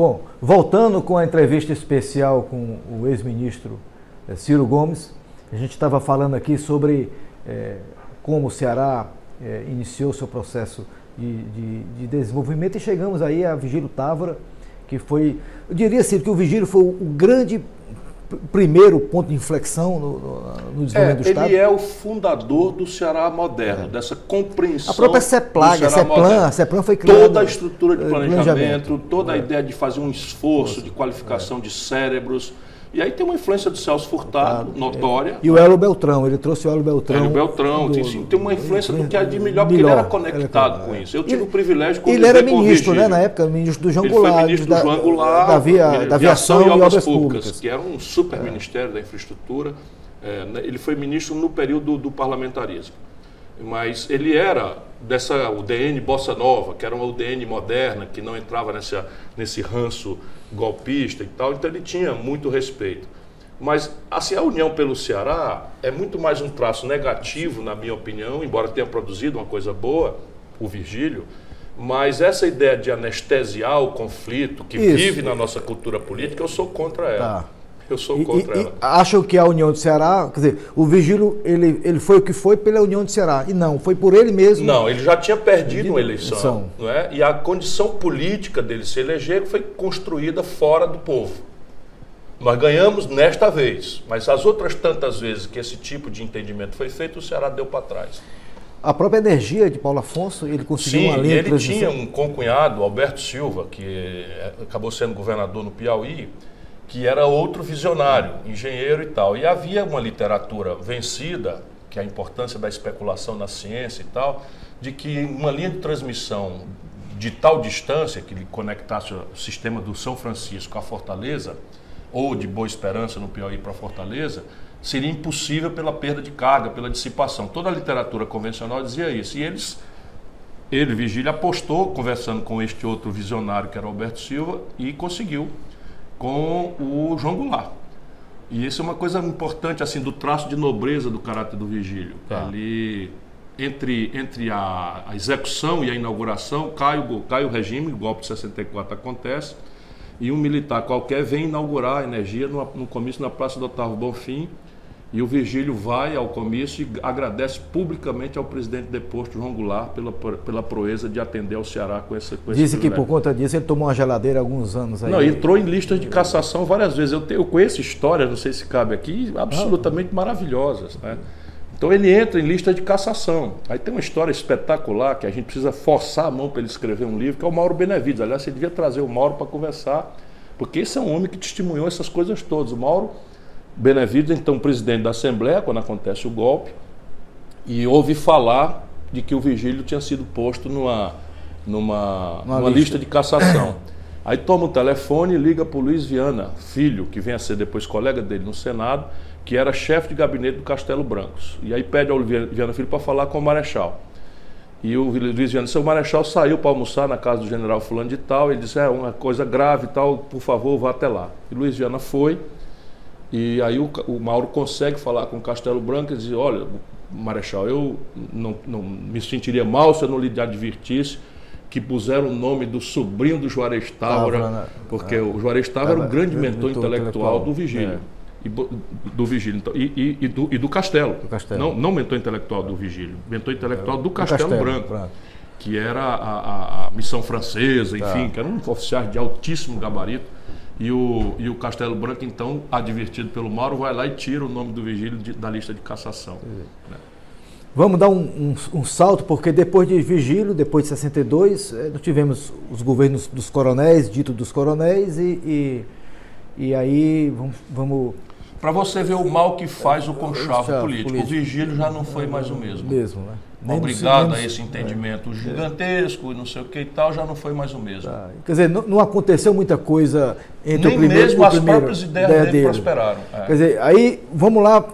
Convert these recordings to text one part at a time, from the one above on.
Bom, voltando com a entrevista especial com o ex-ministro eh, Ciro Gomes, a gente estava falando aqui sobre é, como o Ceará é, iniciou seu processo de, de, de, desenvolvimento e chegamos aí a Vigílio Távora, que foi, eu diria assim, que o Vigílio foi o grande primeiro ponto de inflexão no, no desenvolvimento é, do Estado? Ele é o fundador do Ceará moderno, é. dessa compreensão. A própria CEPLAG, a CEPLAN, a CEPLAN foi criada. Toda a estrutura de planejamento, planejamento. toda a é. ideia de fazer um esforço de qualificação é. de cérebros. E aí tem uma influência do Celso Furtado, notória. E o Hélio Beltrão, ele trouxe o Hélio Beltrão. Hélio Beltrão, do, tem, tem, uma influência do que é de melhor, porque ele era conectado com isso. Eu tive ele, o privilégio de Ele era ministro, né, na época, ministro do João ele Goulart. Foi ministro do João Goulart, da, via, da aviação, e obras públicas, públicas, que era um super ministério da infraestrutura. É, ele foi ministro no período do parlamentarismo. Mas ele era dessa UDN Bossa Nova, que era uma UDN moderna, que não entrava nessa, nesse ranço golpista e tal, então ele tinha muito respeito. Mas assim, a união pelo Ceará é muito mais um traço negativo, na minha opinião, embora tenha produzido uma coisa boa, o Virgílio, mas essa ideia de anestesiar o conflito que Isso. vive na nossa cultura política, eu sou contra ela. Tá. Eu sou contra e, ela. E acham que a União do Ceará, quer dizer, o Vigílio, ele, ele foi o que foi pela União do Ceará. E não, foi por ele mesmo. Não, ele já tinha perdido uma eleição. Não é? E a condição política dele se eleger foi construída fora do povo. Nós ganhamos nesta vez, mas as outras tantas vezes que esse tipo de entendimento foi feito, o Ceará deu para trás. A própria energia de Paulo Afonso, ele conseguiu Sim, uma linha ele tinha um concunhado, Alberto Silva, que é, acabou sendo governador no Piauí, que era outro visionário, engenheiro e tal. E havia uma literatura vencida, que é a importância da especulação na ciência e tal, de que uma linha de transmissão de tal distância que ele conectasse o sistema do São Francisco à Fortaleza, ou de Boa Esperança no Piauí para Fortaleza, seria impossível pela perda de carga, pela dissipação. Toda a literatura convencional dizia isso. E eles, ele, Vigília, apostou, conversando com este outro visionário, que era Alberto Silva, e conseguiu com o João Goulart. E isso é uma coisa importante, assim, do traço de nobreza do caráter do Vigílio. Tá. Ali, entre, entre a, a, execução e a inauguração, cai o, cai o regime, o golpe de 64 acontece, e um militar qualquer vem inaugurar a energia no, no comício na Praça do Otávio Bonfim, e o Virgílio vai ao comício e agradece publicamente ao presidente deposto, João Goulart, pela, pela proeza de atender ao Ceará com esse com Dizem que por conta disso ele tomou uma geladeira há alguns anos aí. Não, entrou em listas de cassação várias vezes. Eu, tenho, eu conheço histórias, não sei se cabe aqui, absolutamente maravilhosas. Né? Então ele entra em lista de cassação. Aí tem uma história espetacular que a gente precisa forçar a mão para ele escrever um livro, que é o Mauro Benevides. Aliás, você devia trazer o Mauro para conversar, porque esse é um homem que testemunhou essas coisas todas. O Mauro Benevides, então presidente da Assembleia, quando acontece o golpe, e ouve falar de que o Vigílio tinha sido posto numa, numa, numa lista. lista de cassação. Aí toma o telefone e liga para o Luiz Viana, filho, que vem a ser depois colega dele no Senado, que era chefe de gabinete do Castelo Brancos. E aí pede ao Viana Filho para falar com o Marechal. E o Luiz Viana disse, o Marechal saiu para almoçar na casa do general fulano de tal, ele disse, é uma coisa grave e tal, por favor, vá até lá. E Luiz Viana foi, e aí o, o Mauro consegue falar com o Castelo Branco e dizer, olha, Marechal, eu não, não me sentiria mal se eu não lhe advertisse que puseram o nome do sobrinho do Juarez Távora, né? porque é, o Juarez Távora era o grande mentor intelectual, intelectual do Vigílio. É. E, do Vigílio então, e, e, e, do, e do Castelo. do Castelo. Não, não mentor intelectual do Vigílio, mentor intelectual do Castelo, Castelo Branco, que era a, a, a, missão francesa, tá. enfim, tá. que era um oficial de altíssimo gabarito e o, e o Castelo Branco, então, advertido pelo Mauro, vai lá e tira o nome do Vigílio de, da lista de cassação. Né? Vamos dar um, um, um, salto, porque depois de Vigílio, depois de 62, eh, nós tivemos os governos dos coronéis, dito dos coronéis, e, e, e aí vamos, vamos para você ver o mal que faz o conchavo político. político. O Vigílio já não foi mais o mesmo. Mesmo, né? Obrigado a esse entendimento é. gigantesco e não sei o que e tal, já não foi mais o mesmo. Ah, quer dizer, não, não, aconteceu muita coisa entre Nem o primeiro mesmo o as próprias ideias ideia dele, dele, prosperaram. É. Quer dizer, aí vamos lá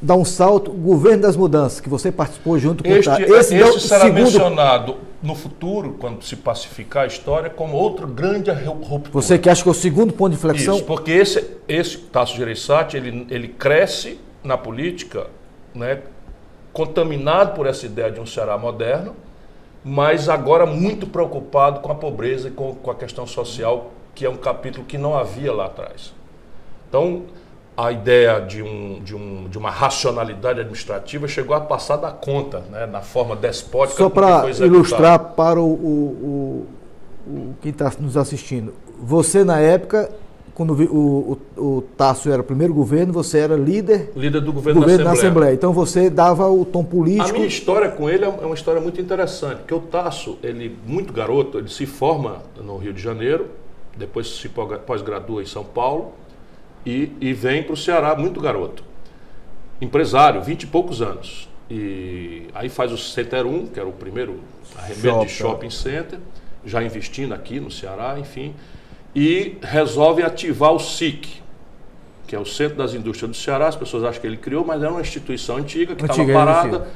dar um salto, o governo das mudanças, que você participou junto com este, o Esse, esse será segundo... mencionado no futuro, quando se pacificar a história, como outra grande ruptura. Você que acha que é o segundo ponto de inflexão? Isso, porque esse, esse Tasso Gereissati, ele, ele cresce na política, né, contaminado por essa ideia de um Ceará moderno, mas agora muito preocupado com a pobreza e com, com a questão social que é um capítulo que não havia lá atrás. Então, a ideia de, um, de, um, de uma racionalidade administrativa chegou a passar da conta, né, na forma despótica. Só para ilustrar para o, o, o, o quem está nos assistindo, você na época, quando o, o, o Tasso era o primeiro governo, você era líder, líder do governo, governo da, Assembleia. Assembleia. Então você dava o tom político. A minha história com ele é uma história muito interessante, porque o Tasso, ele muito garoto, ele se forma no Rio de Janeiro, depois se pós-gradua em São Paulo e, e vem para o Ceará muito garoto. Empresário, vinte e poucos anos. E aí faz o Center 1, que era o primeiro arremedo de shopping center, já investindo aqui no Ceará, enfim. E resolve ativar o SIC, que é o Centro das Indústrias do Ceará. As pessoas acham que ele criou, mas era uma instituição antiga que estava parada.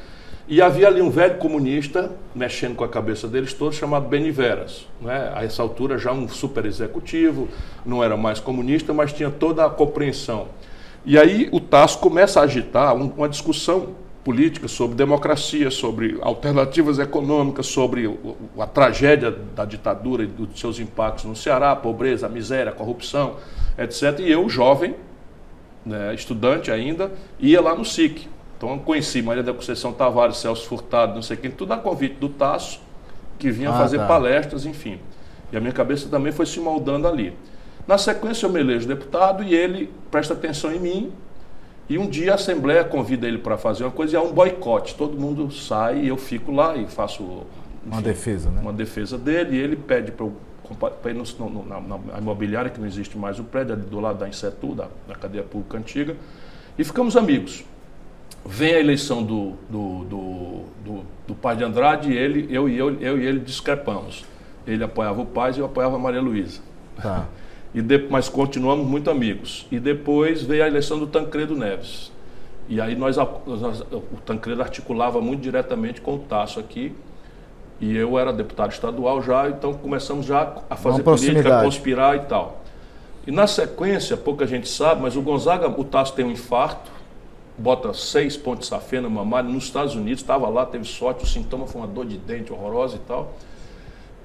E havia ali um velho comunista, mexendo com a cabeça deles todos, chamado Beniveras. Né? A essa altura já um super executivo, não era mais comunista, mas tinha toda a compreensão. E aí o Tasso começa a agitar uma discussão política sobre democracia, sobre alternativas econômicas, sobre a tragédia da ditadura e dos seus impactos no Ceará, a pobreza, a miséria, a corrupção, etc. E eu, jovem, né, estudante ainda, ia lá no SIC. Então eu conheci Maria da Conceição Tavares, Celso Furtado, não sei quem, tudo a convite do Tasso, que vinha ah, fazer tá. palestras, enfim. E a minha cabeça também foi se moldando ali. Na sequência eu me elejo deputado e ele presta atenção em mim. E um dia a Assembleia convida ele para fazer uma coisa e há um boicote. Todo mundo sai e eu fico lá e faço enfim, uma defesa, né? Uma defesa dele e ele pede para ir no, no, na, na, imobiliária, que não existe mais o prédio, ali do lado da Insetu, da, da cadeia pública antiga, e ficamos amigos vem a eleição do, do, do, do, do pai de Andrade e ele, eu, e eu, eu e ele discrepamos. Ele apoiava o pai e eu apoiava a Maria Luísa. Tá. E de, mas continuamos muito amigos. E depois veio a eleição do Tancredo Neves. E aí nós, nós, o Tancredo articulava muito diretamente com o Tasso aqui. E eu era deputado estadual já, então começamos já a fazer política, a conspirar e tal. E na sequência, pouca gente sabe, mas o Gonzaga, o Tasso tem um infarto, bota seis pontos de safena mamária nos Estados Unidos, estava lá, teve sorte, o sintoma foi uma dor de dente horrorosa e tal.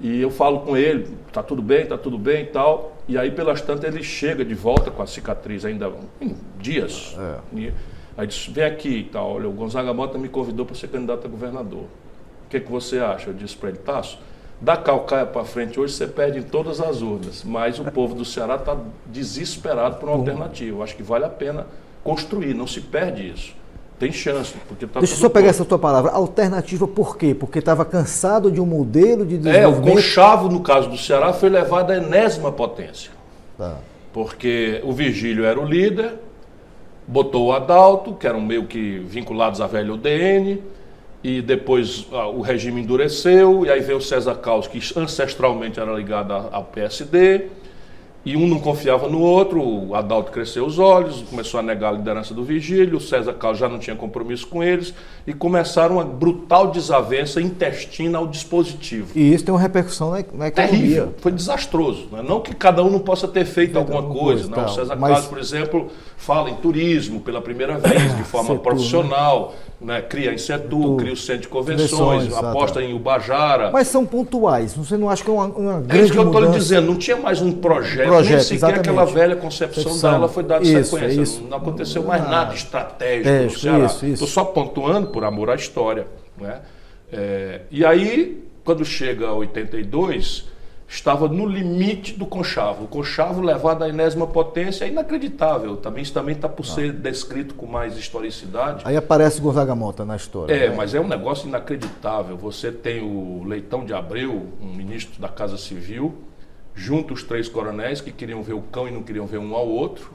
E eu falo com ele, tá tudo bem, tá tudo bem e tal. E aí, pelas tantas, ele chega de volta com a cicatriz ainda em dias. É. E aí diz, vem aqui e tal. Olha, o Gonzaga Mota me convidou para ser candidato a governador. O que, que você acha? Eu disse para ele, Tasso, da Calcaia para frente hoje você perde em todas as urnas. Mas o povo do Ceará está desesperado por uma alternativa. Eu acho que vale a pena construir, não se perde isso. Tem chance. Porque tá Deixa eu só pegar essa tua palavra. Alternativa por quê? Porque estava cansado de um modelo de desenvolvimento... É, o Conchavo, no caso do Ceará, foi levado à enésima potência. Tá. Porque o Virgílio era o líder, botou o Adalto, que eram meio que vinculados à velha UDN, e depois ah, o regime endureceu, e aí veio o César Caos, que ancestralmente era ligado ao PSD, e um não confiava no outro, o Adalto cresceu os olhos, começou a negar a liderança do Vigílio, o César Carlos já não tinha compromisso com eles, e começaram uma brutal desavença intestina ao dispositivo. E isso tem uma repercussão na, na economia. Terrível, foi desastroso. Né? Não que cada um não possa ter feito, alguma, coisa. coisa não. Tá, o César mas... Carlos, por exemplo, fala em turismo pela primeira vez, de forma Setor, profissional, né? cria em Setu, cria o centro de convenções, aposta em Ubajara. Mas são pontuais, você não acha que é uma, uma grande É isso que eu estou lhe dizendo, não tinha mais um projeto, projeto nem sequer exatamente. aquela velha concepção dela foi dada isso, sequência. Isso. Não aconteceu mais ah, nada estratégico é, no Ceará. Estou só pontuando por amor à história. Né? É, e aí, quando chega a 82 estava no limite do conchavo. O conchavo levado à enésima potência é inacreditável. Também, isso também está por ah. ser descrito com mais historicidade. Aí aparece Gonzaga Mota na história. É, né? mas é um negócio inacreditável. Você tem o Leitão de Abreu, um ministro da Casa Civil, junto os três coronéis que queriam ver o cão e não queriam ver um ao outro,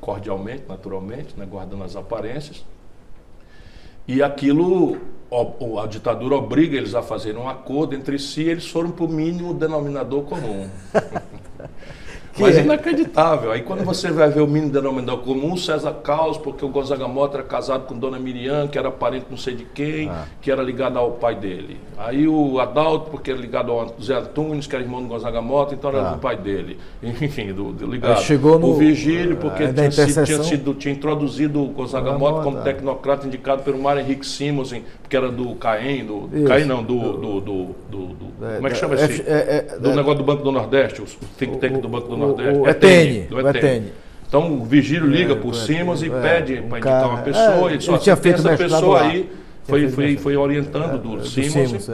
cordialmente, naturalmente, né, guardando as aparências. E aquilo, a ditadura obriga eles a fazerem um acordo entre si, eles foram para o mínimo denominador comum. Mas é inacreditável. Aí quando você vai ver o mínimo denominador comum, César Caos, porque o Gonzaga Mota era casado com Dona Miriam, que era parente não sei de quem, ah. que era ligado ao pai dele. Aí o Adalto, porque era ligado ao Zé Antunes, que era irmão do Gonzaga Mota, então era ah. do pai dele. Enfim, do, do ligado. Aí chegou no, o Vigílio, porque é, tinha, tinha, sido, tinha introduzido o Gonzaga Mota como tecnocrata indicado pelo Mário Henrique Simons, que era do Caem, do. Isso. Caem não, do. do, do, do, do é, como é que chama esse? É, é, do negócio do Banco do Nordeste, o think tank do Banco do Nordeste. O, o ETN. Do ETN. Então o Vigílio liga para o Simas e pede para indicar uma pessoa. ele só ele tinha feito essa pessoa aí foi, foi, foi orientando do, Simas.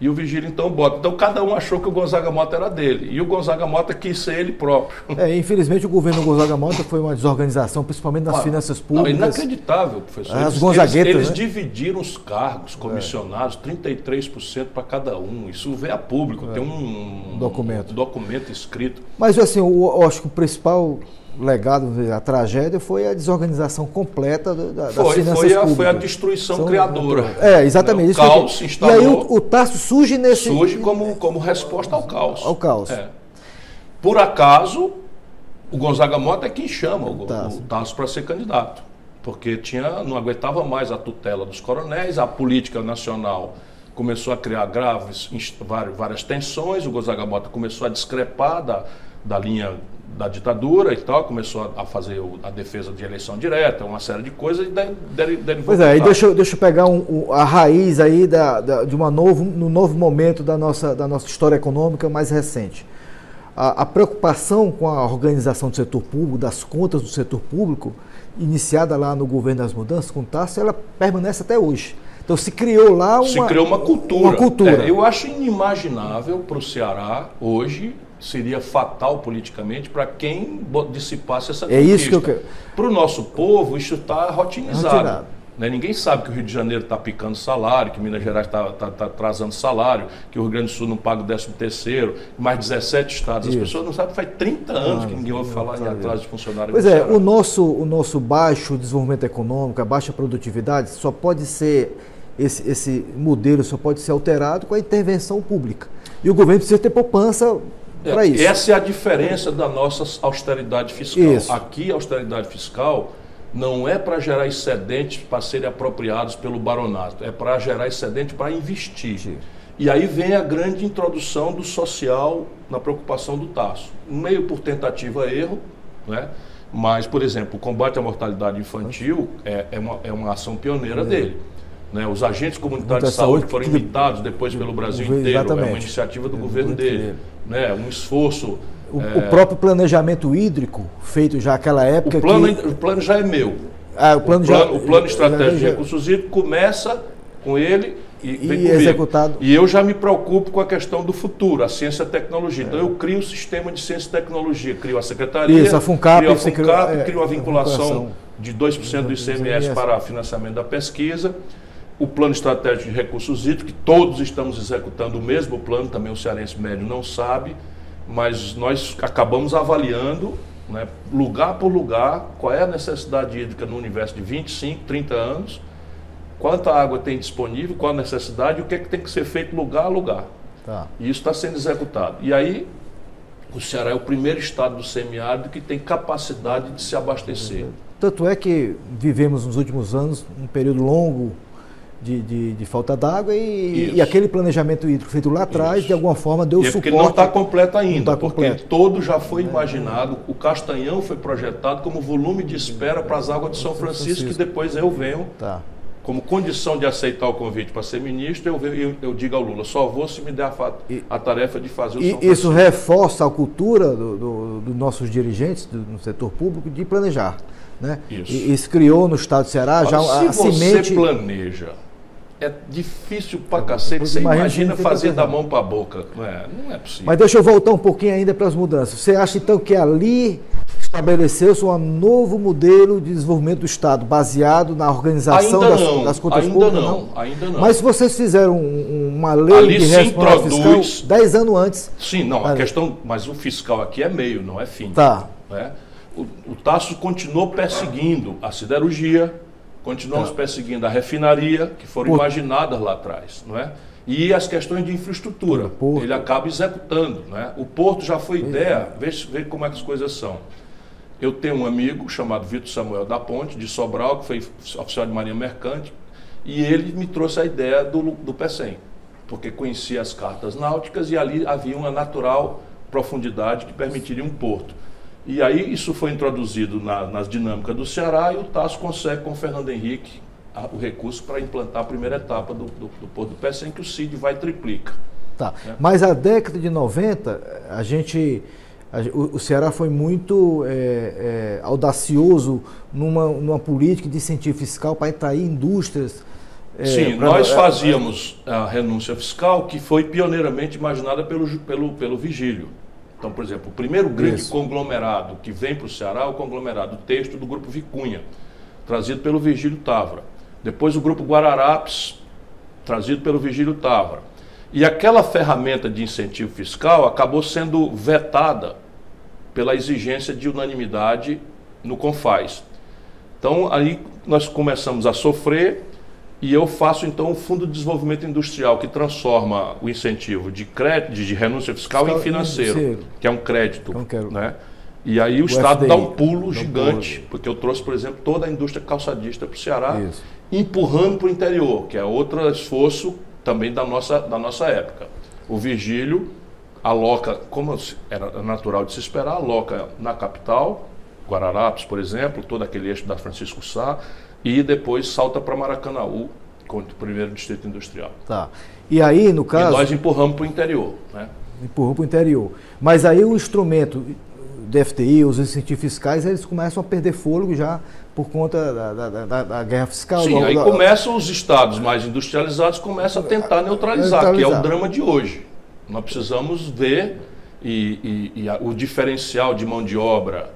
E o Vigílio então bota. Então cada um achou que o Gonzaga Mota era dele. E o Gonzaga Mota quis ser ele próprio. É, infelizmente o governo Gonzaga Mota foi uma desorganização, principalmente nas ah, finanças públicas. Não, inacreditável, professor. As eles, Gonzaguetas, eles, eles né? dividiram os cargos comissionados, é. 33% para cada um. Isso vê a público, é. tem um, um documento. Um documento escrito. Mas assim, eu, eu acho que o principal legado, a tragédia foi a desorganização completa da, foi, das finanças foi a, públicas. Foi a destruição São, criadora. É, exatamente. O caos se instalou. E aí o, o Tasso surge nesse... Surge como, como resposta ao caos. Ao caos. É. Por acaso, o Gonzaga Mota é quem chama o, Tasso, Tasso para ser candidato. Porque tinha, não aguentava mais a tutela dos coronéis, a política nacional começou a criar graves, várias tensões, o Gonzaga Mota começou a discrepar da, da linha da ditadura e tal, começou a, fazer a defesa de eleição direta, uma série de coisas e derivou. Pois é, e deixa, eu, deixa eu pegar um, a raiz aí da, da, de uma novo, no novo momento da nossa, da nossa história econômica mais recente. A, a, preocupação com a organização do setor público, das contas do setor público, iniciada lá no governo das mudanças, com o Tasso, ela permanece até hoje. Então se criou lá uma, se criou uma cultura. Uma cultura. É, eu acho inimaginável para o Ceará hoje seria fatal politicamente para quem dissipasse essa conquista. É isso que eu quero. Para o nosso povo, isso está rotinizado. Né? Ninguém sabe que o Rio de Janeiro está picando salário, que Minas Gerais está tá, tá atrasando salário, que o Rio Grande do Sul não paga o 13 terceiro, mais 17 estados. As isso. pessoas não sabem, faz 30 anos que ninguém ouve falar em atraso de funcionário. Pois é, o nosso, o nosso baixo desenvolvimento econômico, a baixa produtividade, só pode ser, esse, esse modelo só pode ser alterado com a intervenção pública. E o governo precisa ter poupança para isso. Essa é a diferença da nossa austeridade fiscal. Isso. Aqui, a austeridade fiscal não é para gerar excedentes para serem apropriados pelo baronato, é para gerar excedente para investir. Sim. E aí vem a grande introdução do social na preocupação do Tasso. Meio por tentativa erro, né? mas, por exemplo, o combate à mortalidade infantil é, é, uma, é uma ação pioneira é. dele. Né? Os agentes comunitários de saúde foram imitados depois pelo Brasil inteiro, Exatamente. é uma iniciativa do é, governo dele. Né? Um esforço. O, é... o, próprio planejamento hídrico, feito já naquela época. O plano, que... o plano já é meu. Ah, o, plano o, plano, já, o plano estratégico de recursos hídricos começa com ele e, e executado. E eu já me preocupo com a questão do futuro, a ciência e a tecnologia. É. Então eu crio o sistema de ciência e tecnologia, crio a secretaria, Isso, a FUNCAP, crio a FUNCAP, é, crio a vinculação de 2% do ICMS para financiamento da pesquisa o plano estratégico de recursos hídricos, que todos estamos executando o mesmo plano, também o cearense médio não sabe, mas nós acabamos avaliando, né, lugar por lugar, qual é a necessidade hídrica no universo de 25, 30 anos, quanta água tem disponível, qual a necessidade e o que, é que tem que ser feito lugar a lugar. Tá. E isso está sendo executado. E aí, o Ceará é o primeiro estado do semiárido que tem capacidade de se abastecer. Tanto é que vivemos nos últimos anos um período longo de, de, de falta d'água e, e, aquele planejamento hídrico feito lá atrás, Isso. de alguma forma, deu e é suporte. Porque não está completo ainda, tá porque completo. todo já foi imaginado. O Castanhão foi projetado como volume de espera para as águas de São Francisco, que depois eu venho. Tá. Como condição de aceitar o convite para ser ministro, eu, eu, eu, digo ao Lula, só vou se me der a, a tarefa de fazer o e São Isso reforça a cultura dos do, do nossos dirigentes do, no setor público de planejar. Né? Isso. E, isso criou no estado do Ceará já se a, a você semente. planeja é difícil pra cacete. Você imagina fazer da mão para a boca. Não é, não é possível. Mas deixa eu voltar um pouquinho ainda para as mudanças. Você acha então que ali estabeleceu-se um novo modelo de desenvolvimento do Estado, baseado na organização das, das, contas ainda públicas? Não, não, ainda não. Mas se vocês fizeram uma lei ali de responsabilidade fiscal 10 anos antes. Sim, não, a questão. Mas o fiscal aqui é meio, não é fim. Tá. Né? O, o Tasso continuou perseguindo a siderurgia Continuamos tá. perseguindo a refinaria, que foram Porto. imaginadas lá atrás, não é? E as questões de infraestrutura. Ele acaba executando. Né? O porto já foi ideia, veja, veja como é que as coisas são. Eu tenho um amigo chamado Vitor Samuel da Ponte, de Sobral, que foi oficial de Marinha Mercante, e ele me trouxe a ideia do, do PECEM, porque conhecia as cartas náuticas e ali havia uma natural profundidade que permitiria um porto. E aí isso foi introduzido na, nas dinâmicas do Ceará e o Tasso consegue com o Fernando Henrique a, o recurso para implantar a primeira etapa do, do, do Porto do Pé, sem que o CID vai triplica. Tá. É. Mas a década de 90, a gente. A, o, o, Ceará foi muito é, é, audacioso numa, numa política de incentivo fiscal para atrair indústrias. É, Sim, pra, nós é, fazíamos a renúncia fiscal que foi pioneiramente imaginada pelo, pelo, pelo Vigílio. Então, por exemplo, o primeiro grande Isso. conglomerado que vem para o Ceará é o conglomerado texto do Grupo Vicunha, trazido pelo Vigílio Távora. Depois o Grupo Guararapes, trazido pelo Vigílio Távora. E aquela ferramenta de incentivo fiscal acabou sendo vetada pela exigência de unanimidade no CONFAS. Então, aí nós começamos a sofrer e eu faço então o Fundo de Desenvolvimento Industrial, que transforma o incentivo de crédito, de renúncia fiscal, fiscal em financeiro, financeiro, que é um crédito. Né? E aí o, o Estado FDI, dá um pulo gigante, pulo. porque eu trouxe, por exemplo, toda a indústria calçadista para o Ceará, Isso. empurrando para o interior, que é outro esforço também da nossa, da nossa época. O Virgílio aloca, como era natural de se esperar, aloca na capital, Guararapes, por exemplo, todo aquele eixo da Francisco Sá, e depois salta para Maracanaú, com o primeiro distrito industrial. Tá. E aí, no caso. E nós empurramos para o interior. Né? Empurramos para o interior. Mas aí o instrumento do FTI, os incentivos fiscais, eles começam a perder fôlego já por conta da, da, da, da guerra fiscal. Sim, aí começam os estados mais industrializados começam a tentar neutralizar, neutralizar, que é o drama de hoje. Nós precisamos ver e, e, e a, o diferencial de mão de obra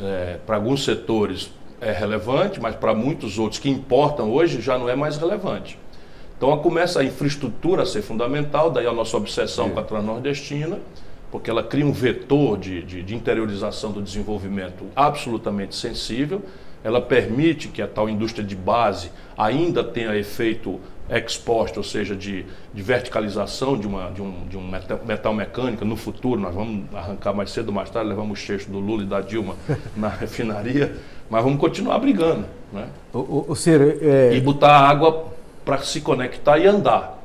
é, para alguns setores é relevante, mas para muitos outros que importam hoje já não é mais relevante. Então começa a infraestrutura a ser fundamental, daí a nossa obsessão Sim. com a transnordestina, porque ela cria um vetor de, de, de interiorização do desenvolvimento absolutamente sensível. Ela permite que a tal indústria de base ainda tenha efeito exposto, ou seja, de, de verticalização de, uma, de, um, de um metal, metal mecânica. No futuro, nós vamos arrancar mais cedo ou mais tarde, levamos o cheiro do Lula e da Dilma na refinaria. Mas vamos continuar brigando. Né? O, o, o é... E botar água para se conectar e andar.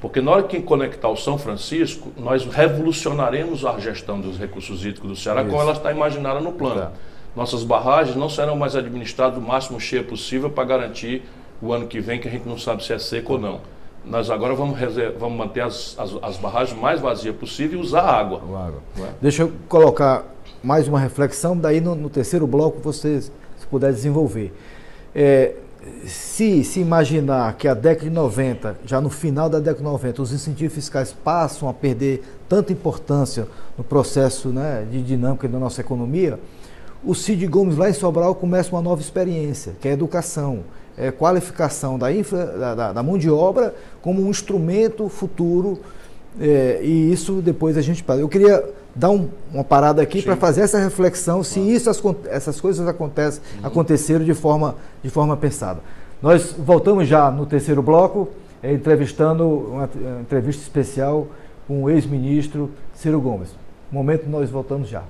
Porque na hora que conectar o São Francisco, nós revolucionaremos a gestão dos recursos hídricos do Ceará, Isso. como ela está imaginada no plano. Tá. Nossas barragens não serão mais administradas o máximo cheia possível para garantir o ano que vem, que a gente não sabe se é seco ou não. Nós agora vamos, vamos manter as, as, as, barragens mais vazias possível e usar água. água. É? Deixa eu colocar mais uma reflexão, daí no, no terceiro bloco vocês se puder desenvolver. É, se se imaginar que a década de 90, já no final da década de 90, os incentivos fiscais passam a perder tanta importância no processo né, de dinâmica da nossa economia, o Cid Gomes lá em Sobral começa uma nova experiência, que é a educação, é qualificação da, infra, da, da mão de obra como um instrumento futuro é, e isso depois a gente Eu queria dar um, uma parada aqui para fazer essa reflexão se isso, as, essas coisas acontecem, uhum. aconteceram de forma, de forma pensada. Nós voltamos já no terceiro bloco, é, entrevistando uma, uma entrevista especial com o ex-ministro Ciro Gomes. No momento nós voltamos já.